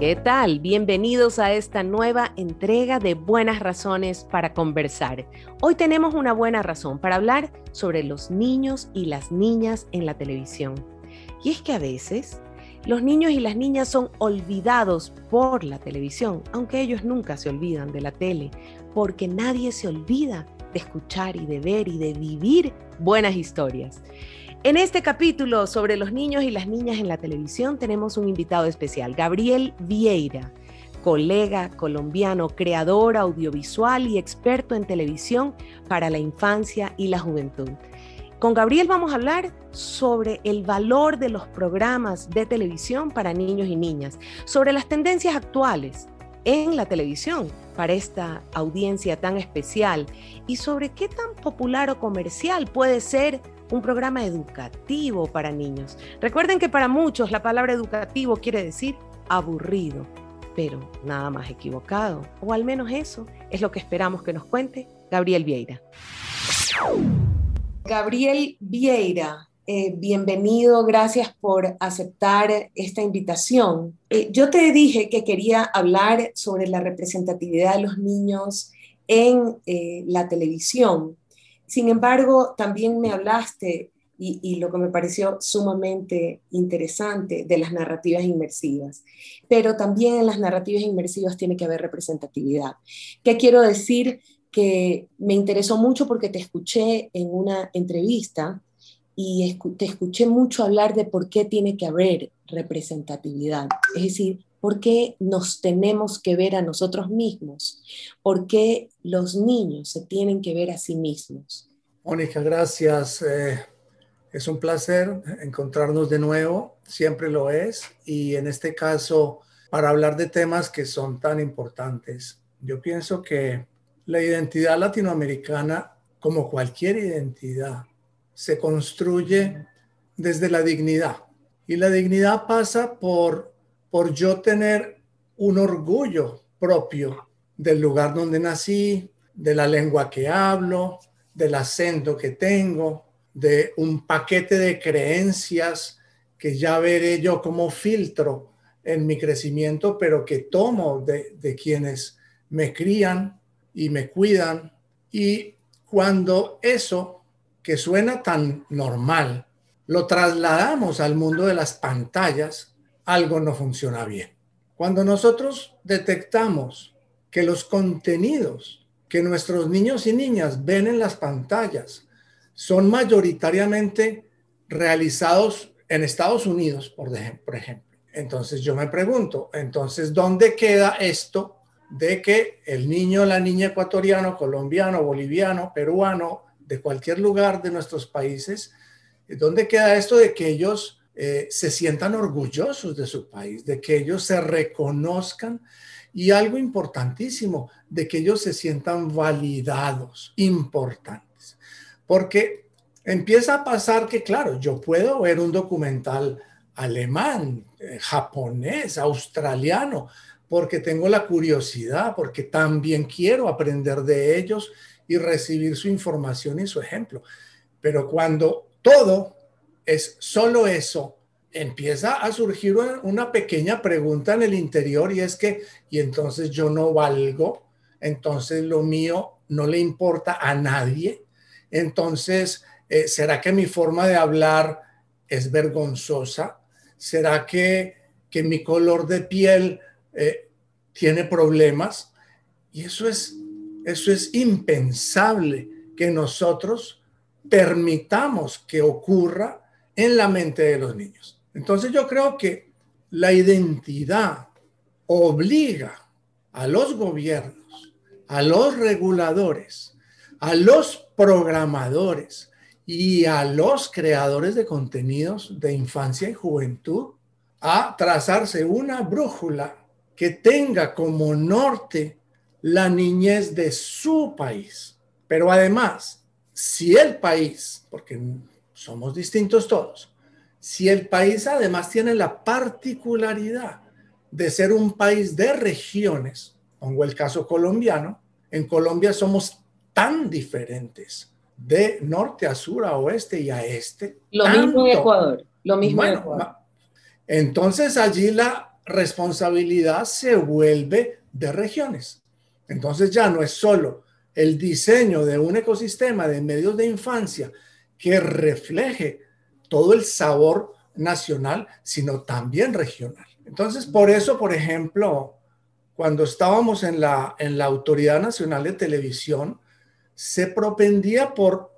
¿Qué tal? Bienvenidos a esta nueva entrega de Buenas Razones para Conversar. Hoy tenemos una buena razón para hablar sobre los niños y las niñas en la televisión. Y es que a veces los niños y las niñas son olvidados por la televisión, aunque ellos nunca se olvidan de la tele, porque nadie se olvida de escuchar y de ver y de vivir buenas historias. En este capítulo sobre los niños y las niñas en la televisión tenemos un invitado especial, Gabriel Vieira, colega colombiano, creador audiovisual y experto en televisión para la infancia y la juventud. Con Gabriel vamos a hablar sobre el valor de los programas de televisión para niños y niñas, sobre las tendencias actuales en la televisión para esta audiencia tan especial y sobre qué tan popular o comercial puede ser un programa educativo para niños. Recuerden que para muchos la palabra educativo quiere decir aburrido, pero nada más equivocado. O al menos eso es lo que esperamos que nos cuente Gabriel Vieira. Gabriel Vieira, eh, bienvenido, gracias por aceptar esta invitación. Eh, yo te dije que quería hablar sobre la representatividad de los niños en eh, la televisión sin embargo, también me hablaste, y, lo que me pareció sumamente interesante, de las narrativas inmersivas. Pero también en las narrativas inmersivas tiene que haber representatividad. ¿Qué quiero decir? Que me interesó mucho porque te escuché en una entrevista y te escuché mucho hablar de por qué tiene que haber representatividad. Es decir, ¿Por qué nos tenemos que ver a nosotros mismos? ¿Por qué los niños se tienen que ver a sí mismos? Mónica, gracias. Eh, es un placer encontrarnos de nuevo, siempre lo es, y en este caso para hablar de temas que son tan importantes. Yo pienso que la identidad latinoamericana, como cualquier identidad, se construye desde la dignidad. Y la dignidad pasa por por yo tener un orgullo propio del lugar donde nací, de la lengua que hablo, del acento que tengo, de un paquete de creencias que ya veré yo como filtro en mi crecimiento, pero que tomo de, de quienes me crían y me cuidan. Y cuando eso, que suena tan normal, lo trasladamos al mundo de las pantallas, algo no funciona bien. Cuando nosotros detectamos que los contenidos que nuestros niños y niñas ven en las pantallas son mayoritariamente realizados en Estados Unidos, por ejemplo. Entonces yo me pregunto, entonces, ¿dónde queda esto de que el niño, la niña ecuatoriano, colombiano, boliviano, peruano, de cualquier lugar de nuestros países, ¿dónde queda esto de que ellos eh, se sientan orgullosos de su país, de que ellos se reconozcan y algo importantísimo, de que ellos se sientan validados, importantes. Porque empieza a pasar que, claro, yo puedo ver un documental alemán, eh, japonés, australiano, porque tengo la curiosidad, porque también quiero aprender de ellos y recibir su información y su ejemplo. Pero cuando todo es solo eso, empieza a surgir una pequeña pregunta en el interior y es que, y entonces yo no valgo, entonces lo mío no le importa a nadie, entonces, eh, ¿será que mi forma de hablar es vergonzosa? ¿Será que, que mi color de piel eh, tiene problemas? Y eso es, eso es impensable que nosotros permitamos que ocurra en la mente de los niños. Entonces yo creo que la identidad obliga a los gobiernos, a los reguladores, a los programadores y a los creadores de contenidos de infancia y juventud a trazarse una brújula que tenga como norte la niñez de su país. Pero además, si el país, porque somos distintos todos. Si el país además tiene la particularidad de ser un país de regiones, pongo el caso colombiano, en Colombia somos tan diferentes de norte a sur, a oeste y a este. Lo mismo en Ecuador, lo mismo en Ecuador. Entonces allí la responsabilidad se vuelve de regiones. Entonces ya no es solo el diseño de un ecosistema de medios de infancia que refleje todo el sabor nacional, sino también regional. Entonces, por eso, por ejemplo, cuando estábamos en la, en la Autoridad Nacional de Televisión, se propendía por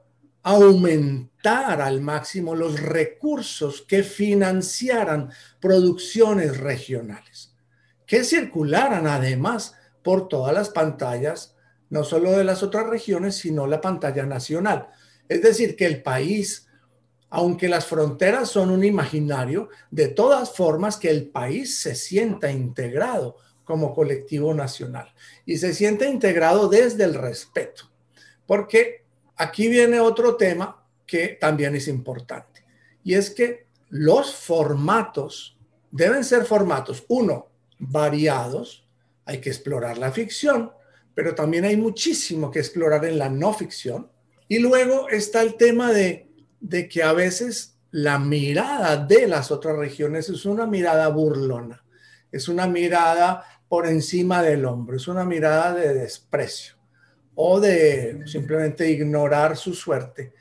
aumentar al máximo los recursos que financiaran producciones regionales, que circularan además por todas las pantallas, no solo de las otras regiones, sino la pantalla nacional. Es decir, que el país, aunque las fronteras son un imaginario, de todas formas que el país se sienta integrado como colectivo nacional y se siente integrado desde el respeto. Porque aquí viene otro tema que también es importante y es que los formatos deben ser formatos, uno, variados, hay que explorar la ficción, pero también hay muchísimo que explorar en la no ficción. Y luego está el tema de, de que a veces la mirada de las otras regiones es una mirada burlona, es una mirada por encima del hombro, es una mirada de desprecio o de simplemente ignorar su suerte.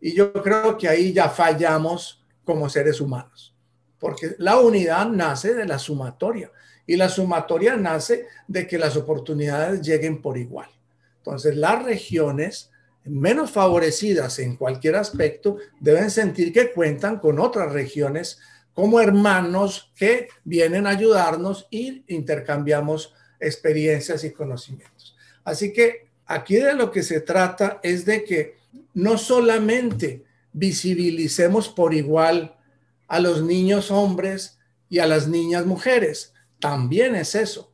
Y yo creo que ahí ya fallamos como seres humanos, porque la unidad nace de la sumatoria y la sumatoria nace de que las oportunidades lleguen por igual. Entonces, las regiones menos favorecidas en cualquier aspecto deben sentir que cuentan con otras regiones como hermanos que vienen a ayudarnos y intercambiamos experiencias y conocimientos. Así que aquí de lo que se trata es de que no solamente visibilicemos por igual a los niños hombres y a las niñas mujeres, también es eso.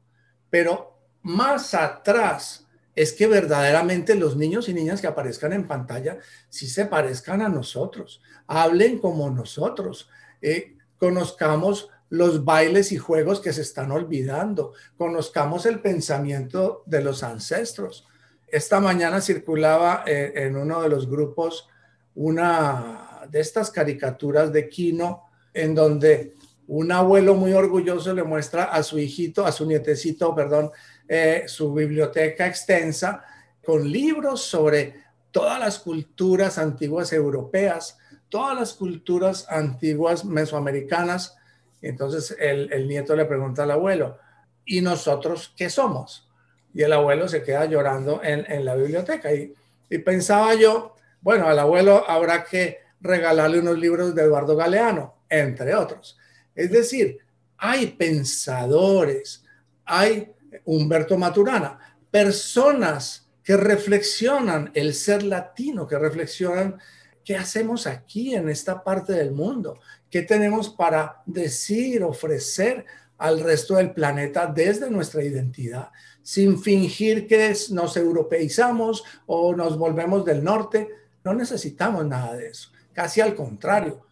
Pero más atrás es que verdaderamente los niños y niñas que aparezcan en pantalla sí se parezcan a nosotros, hablen como nosotros, eh, conozcamos los bailes y juegos que se están olvidando, conozcamos el pensamiento de los ancestros. Esta mañana circulaba eh, en uno de los grupos una de estas caricaturas de Kino en donde un abuelo muy orgulloso le muestra a su hijito, a su nietecito, perdón, eh, su biblioteca extensa con libros sobre todas las culturas antiguas europeas, todas las culturas antiguas mesoamericanas. Entonces el, nieto le pregunta al abuelo, ¿y nosotros qué somos? Y el abuelo se queda llorando en, la biblioteca. Y, y pensaba yo, bueno, al abuelo habrá que regalarle unos libros de Eduardo Galeano, entre otros. Es decir, hay pensadores, hay Humberto Maturana, personas que reflexionan el ser latino, que reflexionan qué hacemos aquí en esta parte del mundo, qué tenemos para decir, ofrecer al resto del planeta desde nuestra identidad, sin fingir que nos europeizamos o nos volvemos del norte. No necesitamos nada de eso, casi al contrario.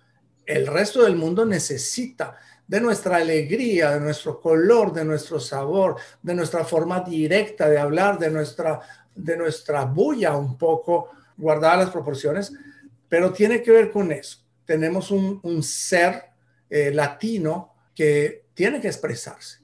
El resto del mundo necesita de nuestra alegría, de nuestro color, de nuestro sabor, de nuestra forma directa de hablar, de nuestra, de nuestra bulla un poco, guardada las proporciones, pero tiene que ver con eso. Tenemos un, ser eh, latino que tiene que expresarse.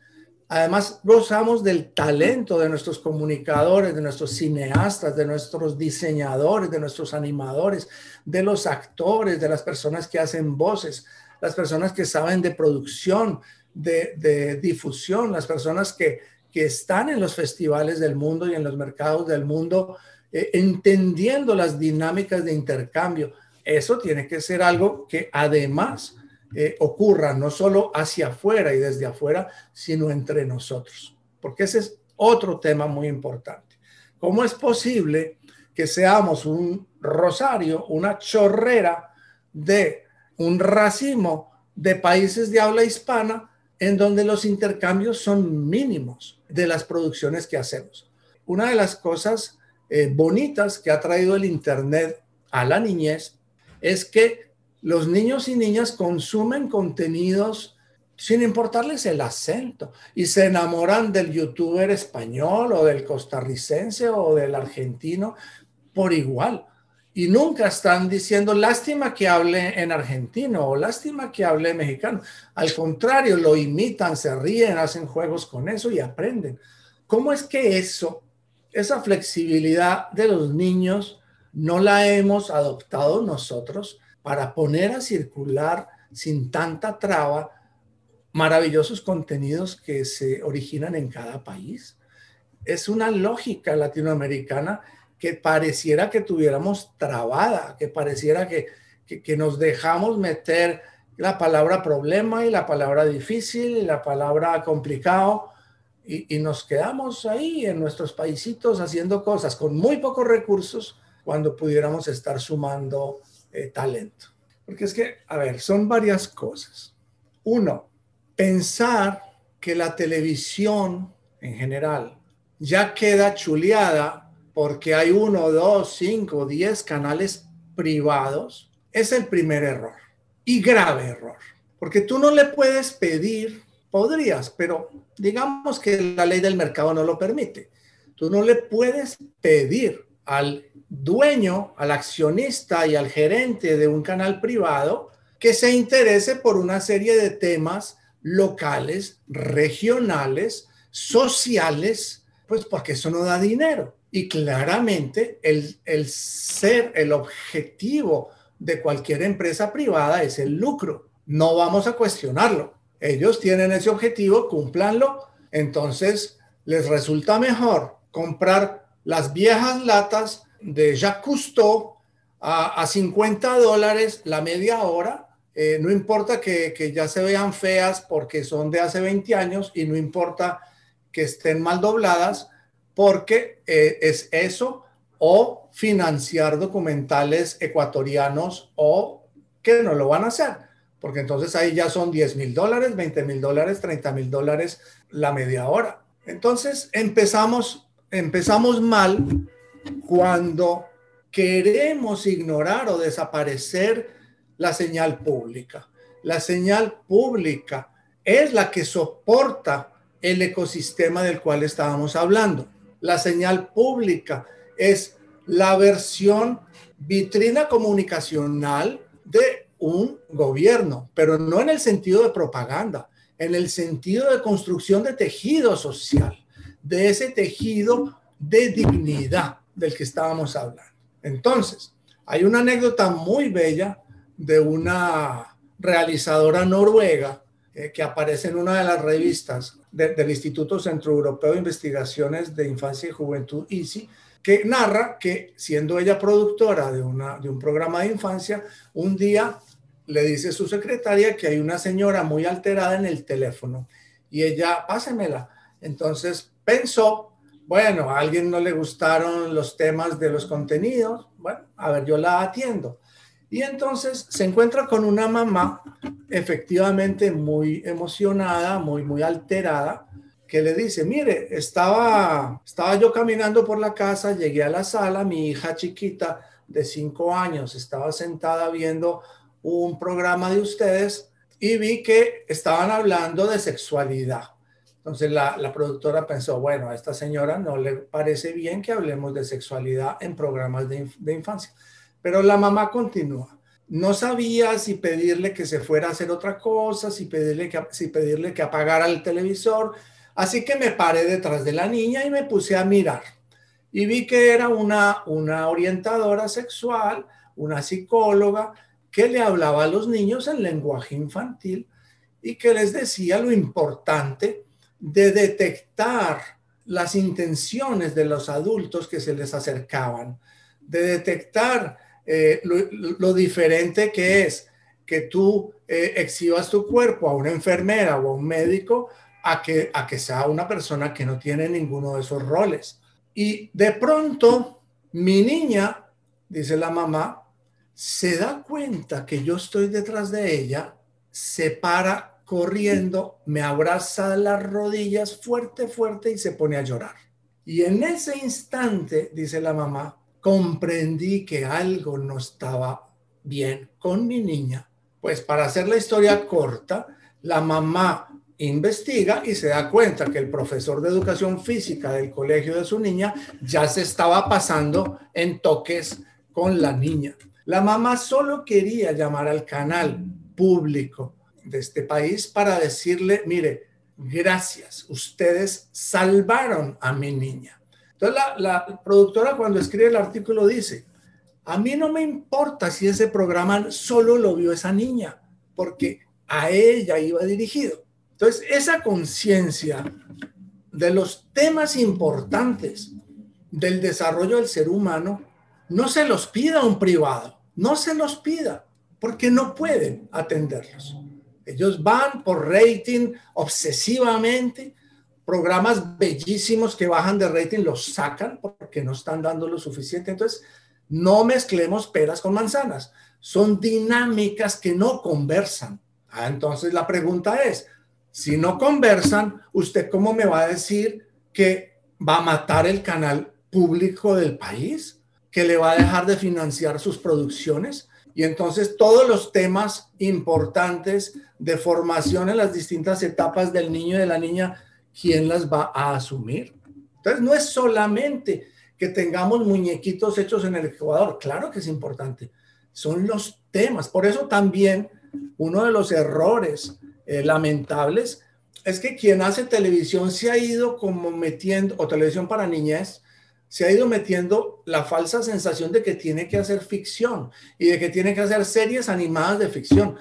Además, gozamos del talento de nuestros comunicadores, de nuestros cineastas, de nuestros diseñadores, de nuestros animadores, de los actores, de las personas que hacen voces, las personas que saben de producción, de, difusión, las personas que, que, están en los festivales del mundo y en los mercados del mundo, eh, entendiendo las dinámicas de intercambio. Eso tiene que ser algo que además eh, ocurra no solo hacia afuera y desde afuera, sino entre nosotros. Porque ese es otro tema muy importante. ¿Cómo es posible que seamos un rosario, una chorrera de un racimo de países de habla hispana en donde los intercambios son mínimos de las producciones que hacemos? Una de las cosas eh, bonitas que ha traído el Internet a la niñez es que los niños y niñas consumen contenidos sin importarles el acento y se enamoran del youtuber español o del costarricense o del argentino por igual. Y nunca están diciendo lástima que hable en argentino o lástima que hable mexicano. Al contrario, lo imitan, se ríen, hacen juegos con eso y aprenden. ¿Cómo es que eso, esa flexibilidad de los niños, no la hemos adoptado nosotros para poner a circular sin tanta traba maravillosos contenidos que se originan en cada país? Es una lógica latinoamericana que pareciera que tuviéramos trabada, que pareciera que, que, nos dejamos meter la palabra problema y la palabra difícil y la palabra complicado y, y, nos quedamos ahí en nuestros paisitos haciendo cosas con muy pocos recursos cuando pudiéramos estar sumando eh, talento. Porque es que, a ver, son varias cosas. Uno, pensar que la televisión en general ya queda chuleada porque hay uno, dos, cinco, diez canales privados, es el primer error y grave error. Porque tú no le puedes pedir, podrías, pero digamos que la ley del mercado no lo permite. Tú no le puedes pedir al dueño, al accionista y al gerente de un canal privado que se interese por una serie de temas locales, regionales, sociales, pues porque eso no da dinero. Y claramente el, el ser, el objetivo de cualquier empresa privada es el lucro. No vamos a cuestionarlo. Ellos tienen ese objetivo, cúmplanlo. Entonces les resulta mejor comprar las viejas latas de Jacques Cousteau a, a 50 dólares la media hora. Eh, no importa que, que ya se vean feas porque son de hace 20 años y no importa que estén mal dobladas porque eh, es eso o financiar documentales ecuatorianos o que no lo van a hacer, porque entonces ahí ya son 10 mil dólares, 20 mil dólares, 30 mil dólares la media hora. Entonces empezamos, empezamos mal cuando queremos ignorar o desaparecer la señal pública. La señal pública es la que soporta el ecosistema del cual estábamos hablando la señal pública, es la versión vitrina comunicacional de un gobierno, pero no en el sentido de propaganda, en el sentido de construcción de tejido social, de ese tejido de dignidad del que estábamos hablando. Entonces, hay una anécdota muy bella de una realizadora noruega eh, que aparece en una de las revistas del Instituto Centroeuropeo de Investigaciones de Infancia y Juventud, ICI, que narra que siendo ella productora de, una, de un programa de infancia, un día le dice su secretaria que hay una señora muy alterada en el teléfono y ella, pásemela. Entonces pensó, bueno, a alguien no le gustaron los temas de los contenidos, bueno, a ver, yo la atiendo. Y entonces se encuentra con una mamá efectivamente muy emocionada, muy, muy alterada, que le dice, mire, estaba, estaba yo caminando por la casa, llegué a la sala, mi hija chiquita de cinco años estaba sentada viendo un programa de ustedes y vi que estaban hablando de sexualidad. Entonces la, productora pensó, bueno, a esta señora no le parece bien que hablemos de sexualidad en programas de, de infancia. Pero la mamá continúa. No sabía si pedirle que se fuera a hacer otra cosa, si pedirle que, si pedirle que apagara el televisor. Así que me paré detrás de la niña y me puse a mirar. Y vi que era una, una orientadora sexual, una psicóloga, que le hablaba a los niños en lenguaje infantil y que les decía lo importante de detectar las intenciones de los adultos que se les acercaban, de detectar eh, lo, diferente que es que tú eh, exhibas tu cuerpo a una enfermera o a un médico a que, a que sea una persona que no tiene ninguno de esos roles. Y de pronto, mi niña, dice la mamá, se da cuenta que yo estoy detrás de ella, se para corriendo, me abraza las rodillas fuerte, fuerte y se pone a llorar. Y en ese instante, dice la mamá, comprendí que algo no estaba bien con mi niña. Pues para hacer la historia corta, la mamá investiga y se da cuenta que el profesor de educación física del colegio de su niña ya se estaba pasando en toques con la niña. La mamá solo quería llamar al canal público de este país para decirle, mire, gracias, ustedes salvaron a mi niña. Entonces la, productora cuando escribe el artículo dice, a mí no me importa si ese programa solo lo vio esa niña, porque a ella iba dirigido. Entonces, esa conciencia de los temas importantes del desarrollo del ser humano, no se los pida a un privado, no se los pida, porque no pueden atenderlos. Ellos van por rating obsesivamente, programas bellísimos que bajan de rating los sacan porque no están dando lo suficiente. Entonces, no mezclemos peras con manzanas. Son dinámicas que no conversan. Ah, entonces la pregunta es, si no conversan, ¿usted cómo me va a decir que va a matar el canal público del país? ¿Que le va a dejar de financiar sus producciones? Y entonces todos los temas importantes de formación en las distintas etapas del niño y de la niña, ¿quién las va a asumir? Entonces no es solamente que tengamos muñequitos hechos en el Ecuador, claro que es importante, son los temas. Por eso también uno de los errores eh, lamentables es que quien hace televisión se ha ido como metiendo, o televisión para niñez, se ha ido metiendo la falsa sensación de que tiene que hacer ficción y de que tiene que hacer series animadas de ficción.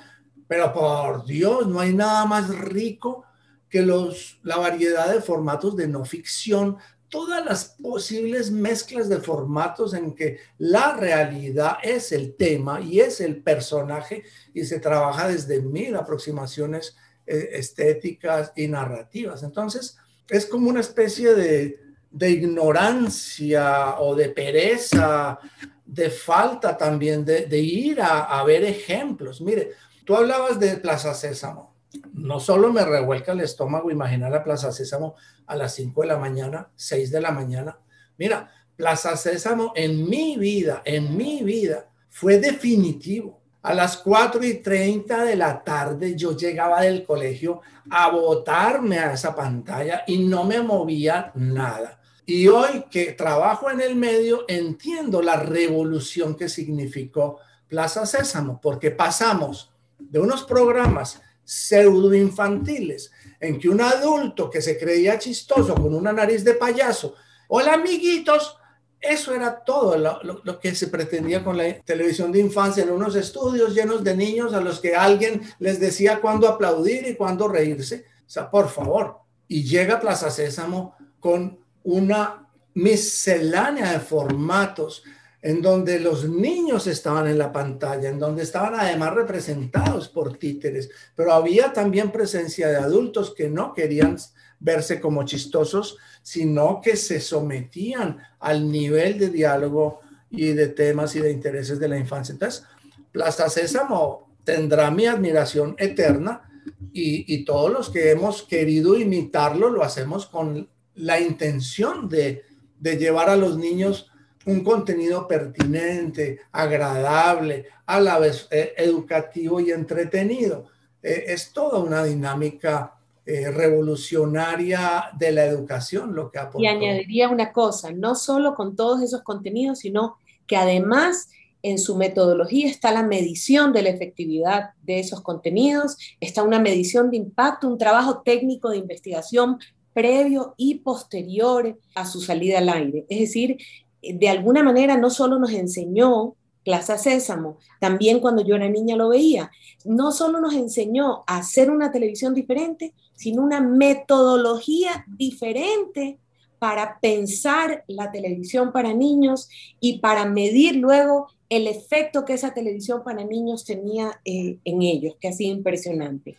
Pero por Dios, no hay nada más rico que los, la variedad de formatos de no ficción, todas las posibles mezclas de formatos en que la realidad es el tema y es el personaje y se trabaja desde mil aproximaciones eh, estéticas y narrativas. Entonces, es como una especie de, de ignorancia o de pereza, de falta también de, ir a, ver ejemplos. Mire, tú hablabas de Plaza Sésamo. No solo me revuelca el estómago imaginar a Plaza Sésamo a las 5 de la mañana, 6 de la mañana. Mira, Plaza Sésamo en mi vida, en mi vida, fue definitivo. A las 4 y 30 de la tarde yo llegaba del colegio a botarme a esa pantalla y no me movía nada. Y hoy que trabajo en el medio, entiendo la revolución que significó Plaza Sésamo, porque pasamos de unos programas pseudo infantiles en que un adulto que se creía chistoso con una nariz de payaso, hola amiguitos, eso era todo lo, que se pretendía con la televisión de infancia en unos estudios llenos de niños a los que alguien les decía cuándo aplaudir y cuándo reírse. O sea, por favor. Y llega Plaza Sésamo con una miscelánea de formatos en donde los niños estaban en la pantalla, en donde estaban además representados por títeres, pero había también presencia de adultos que no querían verse como chistosos, sino que se sometían al nivel de diálogo y de temas y de intereses de la infancia. Entonces, Plaza Sésamo tendrá mi admiración eterna y, y todos los que hemos querido imitarlo lo hacemos con la intención de, llevar a los niños un contenido pertinente, agradable, a la vez eh, educativo y entretenido. Eh, es toda una dinámica eh, revolucionaria de la educación lo que Y añadiría una cosa, no solo con todos esos contenidos, sino que además en su metodología está la medición de la efectividad de esos contenidos, está una medición de impacto, un trabajo técnico de investigación previo y posterior a su salida al aire. Es decir, de alguna manera no solo nos enseñó Plaza Sésamo, también cuando yo era niña lo veía, no solo nos enseñó a hacer una televisión diferente, sino una metodología diferente para pensar la televisión para niños y para medir luego el efecto que esa televisión para niños tenía eh, en ellos, que ha impresionante.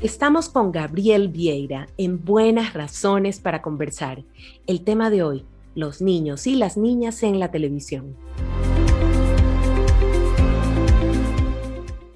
Estamos con Gabriel Vieira en Buenas Razones para Conversar. El tema de hoy, los niños y las niñas en la televisión.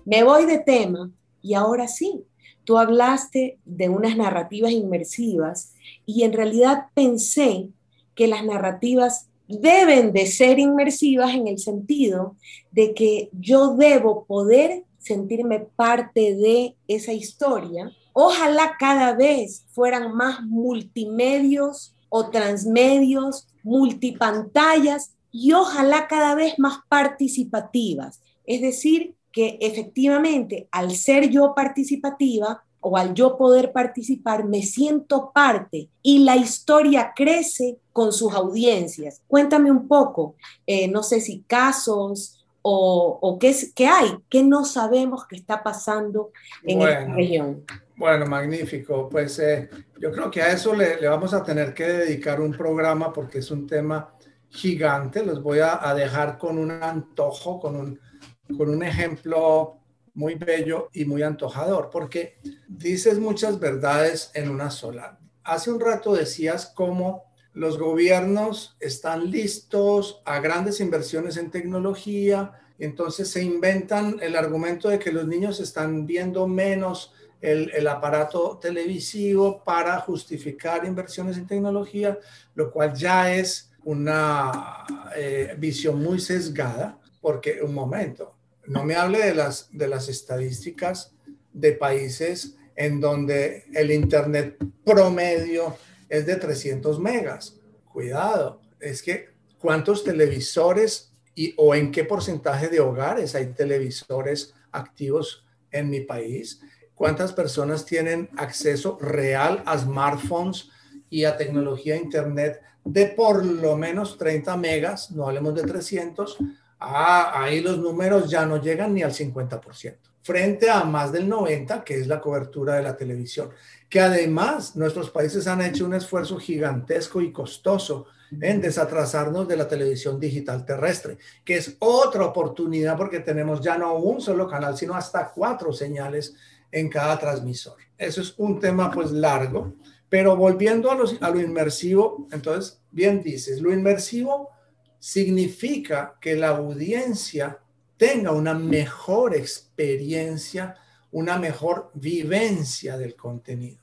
Me voy de tema y ahora sí, tú hablaste de unas narrativas inmersivas y en realidad pensé que las narrativas deben de ser inmersivas en el sentido de que yo debo poder sentirme parte de esa historia. Ojalá cada vez fueran más multimedios o transmedios multipantallas y ojalá cada vez más participativas. Es decir, que efectivamente al ser yo participativa o al yo poder participar, me siento parte y la historia crece con sus audiencias. Cuéntame un poco, eh, no sé si casos o, qué, qué, hay, qué no sabemos que está pasando en esta región. Bueno, magnífico. Pues eh, yo creo que a eso le, le, vamos a tener que dedicar un programa porque es un tema gigante. Los voy a, a dejar con un antojo, con un con un ejemplo muy bello y muy antojador, porque dices muchas verdades en una sola. Hace un rato decías cómo los gobiernos están listos a grandes inversiones en tecnología, entonces se inventan el argumento de que los niños están viendo menos el, aparato televisivo para justificar inversiones en tecnología, lo cual ya es una eh, visión muy sesgada, porque un momento, no me hable de las, de las estadísticas de países en donde el Internet promedio es de 300 megas. Cuidado, es que cuántos televisores y, o en qué porcentaje de hogares hay televisores activos en mi país. ¿Cuántas personas tienen acceso real a smartphones y a tecnología Internet de por lo menos 30 megas? No hablemos de 300 Ah, ahí los números ya no llegan ni al 50%, frente a más del 90%, que es la cobertura de la televisión, que además nuestros países han hecho un esfuerzo gigantesco y costoso en desatrasarnos de la televisión digital terrestre, que es otra oportunidad porque tenemos ya no un solo canal, sino hasta cuatro señales en cada transmisor. Eso es un tema pues largo, pero volviendo a, a lo inmersivo, entonces, bien dices, lo inmersivo significa que la audiencia tenga una mejor experiencia, una mejor vivencia del contenido.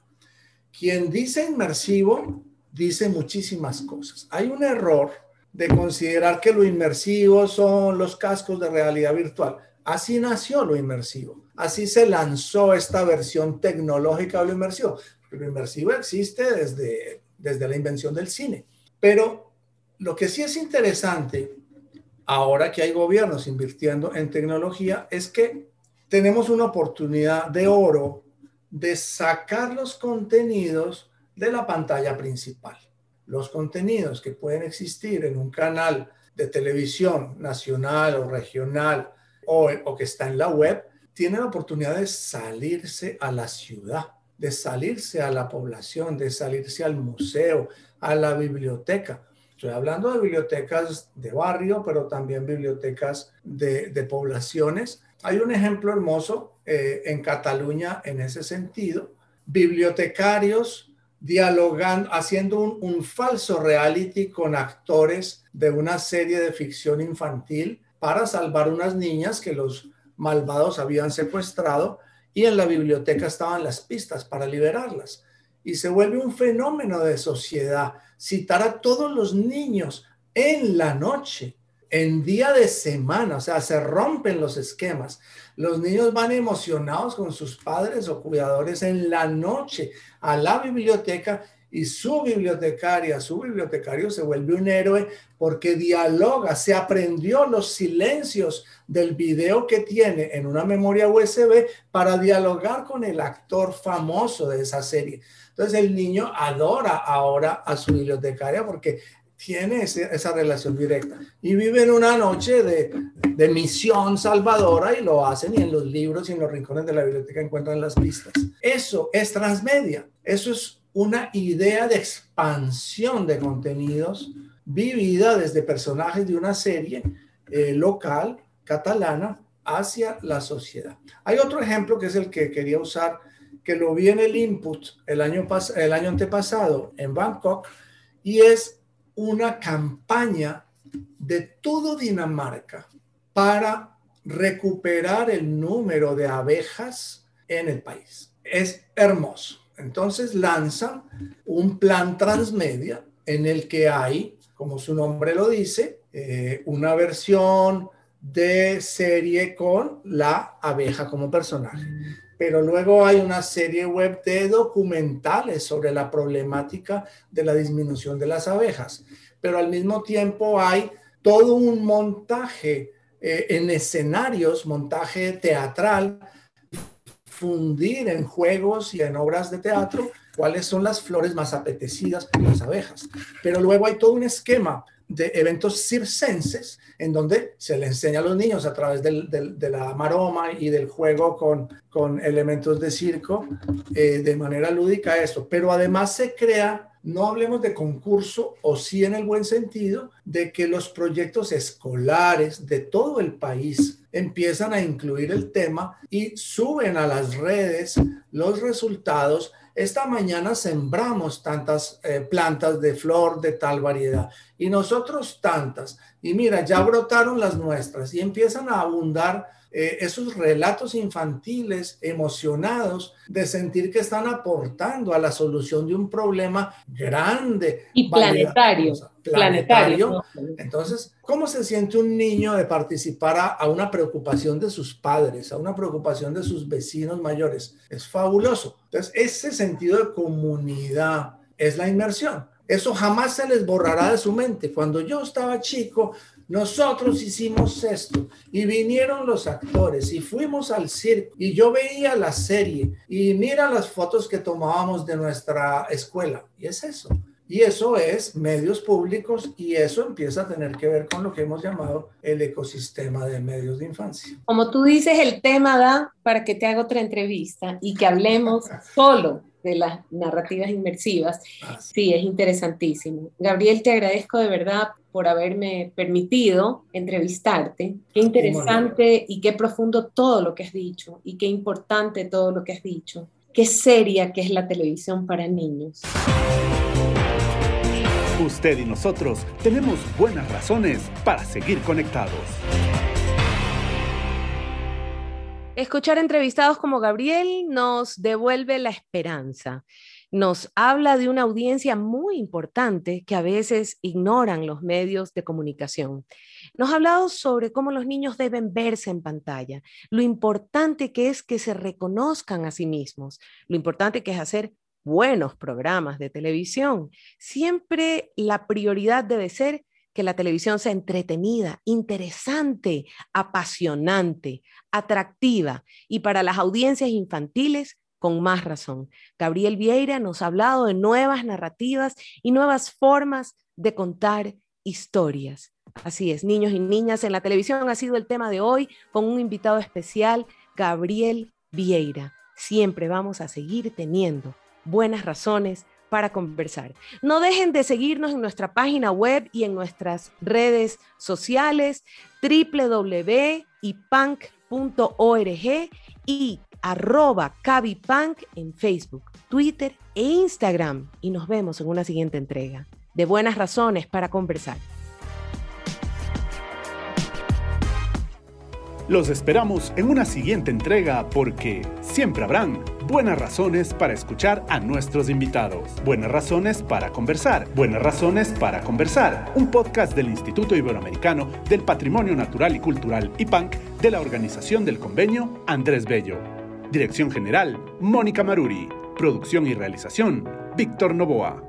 Quien dice inmersivo dice muchísimas cosas. Hay un error de considerar que lo inmersivo son los cascos de realidad virtual. Así nació lo inmersivo. Así se lanzó esta versión tecnológica de lo inmersivo. Lo inmersivo existe desde, desde la invención del cine. Pero lo que sí es interesante, ahora que hay gobiernos invirtiendo en tecnología, es que tenemos una oportunidad de oro de sacar los contenidos de la pantalla principal. Los contenidos que pueden existir en un canal de televisión nacional o regional o, que está en la web, tienen la oportunidad de salirse a la ciudad, de salirse a la población, de salirse al museo, a la biblioteca Estoy hablando de bibliotecas de barrio, pero también bibliotecas de, poblaciones. Hay un ejemplo hermoso eh, en Cataluña en ese sentido. Bibliotecarios dialogando, haciendo un, un falso reality con actores de una serie de ficción infantil para salvar unas niñas que los malvados habían secuestrado y en la biblioteca estaban las pistas para liberarlas. Y se vuelve un fenómeno de sociedad citar a todos los niños en la noche, en día de semana, o sea, se rompen los esquemas. Los niños van emocionados con sus padres o cuidadores en la noche a la biblioteca y su bibliotecaria, su bibliotecario se vuelve un héroe porque dialoga, se aprendió los silencios del video que tiene en una memoria USB para dialogar con el actor famoso de esa serie. Entonces el niño adora ahora a su bibliotecaria porque tiene esa relación directa y viven una noche de, misión salvadora y lo hacen y en los libros y en los rincones de la biblioteca encuentran las pistas. Eso es transmedia, eso es una idea de expansión de contenidos vivida desde personajes de una serie eh, local catalana hacia la sociedad. Hay otro ejemplo que es el que quería usar que lo vi en el input el año, el año antepasado en Bangkok y es una campaña de todo Dinamarca para recuperar el número de abejas en el país. Es hermoso. Entonces lanzan un plan transmedia en el que hay, como su nombre lo dice, eh, una versión de serie con la abeja como personaje pero luego hay una serie web de documentales sobre la problemática de la disminución de las abejas. pero al mismo tiempo hay todo un montaje eh, en escenarios, montaje teatral, fundir en juegos y en obras de teatro cuáles son las flores más apetecidas por las abejas. Pero luego hay todo un esquema de eventos circenses en donde se le enseña a los niños a través de la maroma y del juego con, con elementos de circo eh, de manera lúdica eso. Pero además se crea no hablemos de concurso o sí en el buen sentido de que los proyectos escolares de todo el país empiezan a incluir el tema y suben a las redes los resultados esta mañana sembramos tantas eh, plantas de flor de tal variedad y nosotros tantas. Y mira, ya brotaron las nuestras y empiezan a abundar eh, esos relatos infantiles emocionados de sentir que están aportando a la solución de un problema grande. Y planetario. Planetario. Entonces, ¿cómo se siente un niño de participar a, una preocupación de sus padres, a una preocupación de sus vecinos mayores? Es fabuloso. Entonces, ese sentido de comunidad es la inmersión. Eso jamás se les borrará de su mente. Cuando yo estaba chico, nosotros hicimos esto y vinieron los actores y fuimos al circo y yo veía la serie y mira las fotos que tomábamos de nuestra escuela. Y es eso. Y eso es medios públicos y eso empieza a tener que ver con lo que hemos llamado el ecosistema de medios de infancia. Como tú dices, el tema da para que te haga otra entrevista y que hablemos solo de las narrativas inmersivas. Ah, sí. es interesantísimo. Gabriel, te agradezco de verdad por haberme permitido entrevistarte. Qué interesante y qué profundo todo lo que has dicho y qué importante todo lo que has dicho. Qué seria que es la televisión para niños. Usted y nosotros tenemos buenas razones para seguir conectados. Escuchar entrevistados como Gabriel nos devuelve la esperanza. Nos habla de una audiencia muy importante que a veces ignoran los medios de comunicación. Nos ha hablado sobre cómo los niños deben verse en pantalla, lo importante que es que se reconozcan a sí mismos, lo importante que es hacer buenos programas de televisión. Siempre la prioridad debe ser que la televisión sea entretenida, interesante, apasionante, atractiva y para las audiencias infantiles con más razón. Gabriel Vieira nos ha hablado de nuevas narrativas y nuevas formas de contar historias. Así es, niños y niñas en la televisión ha sido el tema de hoy con un invitado especial, Gabriel Vieira. Siempre vamos a seguir teniendo buenas razones para conversar. No dejen de seguirnos en nuestra página web y en nuestras redes sociales www.ipunk.org y arroba en Facebook, Twitter e Instagram. Y nos vemos en una siguiente entrega de buenas razones para conversar. Los esperamos en una siguiente entrega porque siempre habrán buenas razones para escuchar a nuestros invitados, buenas razones para conversar, buenas razones para conversar, un podcast del Instituto Iberoamericano del Patrimonio Natural y Cultural IPANC de la Organización del Convenio Andrés Bello. Dirección General, Mónica Maruri. Producción y realización, Víctor Novoa.